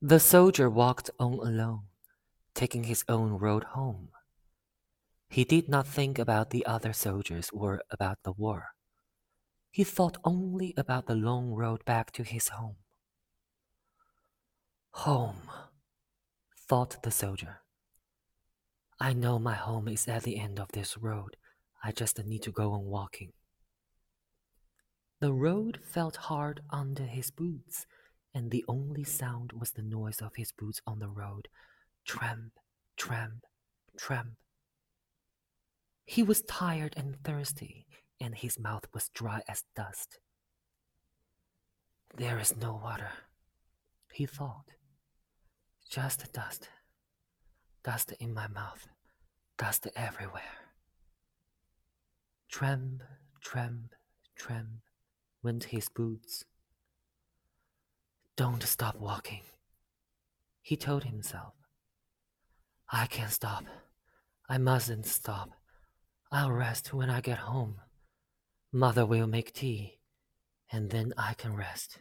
The soldier walked on alone, taking his own road home. He did not think about the other soldiers or about the war. He thought only about the long road back to his home. Home, thought the soldier. I know my home is at the end of this road. I just need to go on walking. The road felt hard under his boots, and the only sound was the noise of his boots on the road tramp, tramp, tramp. He was tired and thirsty, and his mouth was dry as dust. There is no water, he thought. Just dust. Dust in my mouth. Dust everywhere. Tramp, tramp, tramp went his boots. Don't stop walking, he told himself. I can't stop. I mustn't stop. I'll rest when I get home. Mother will make tea, and then I can rest.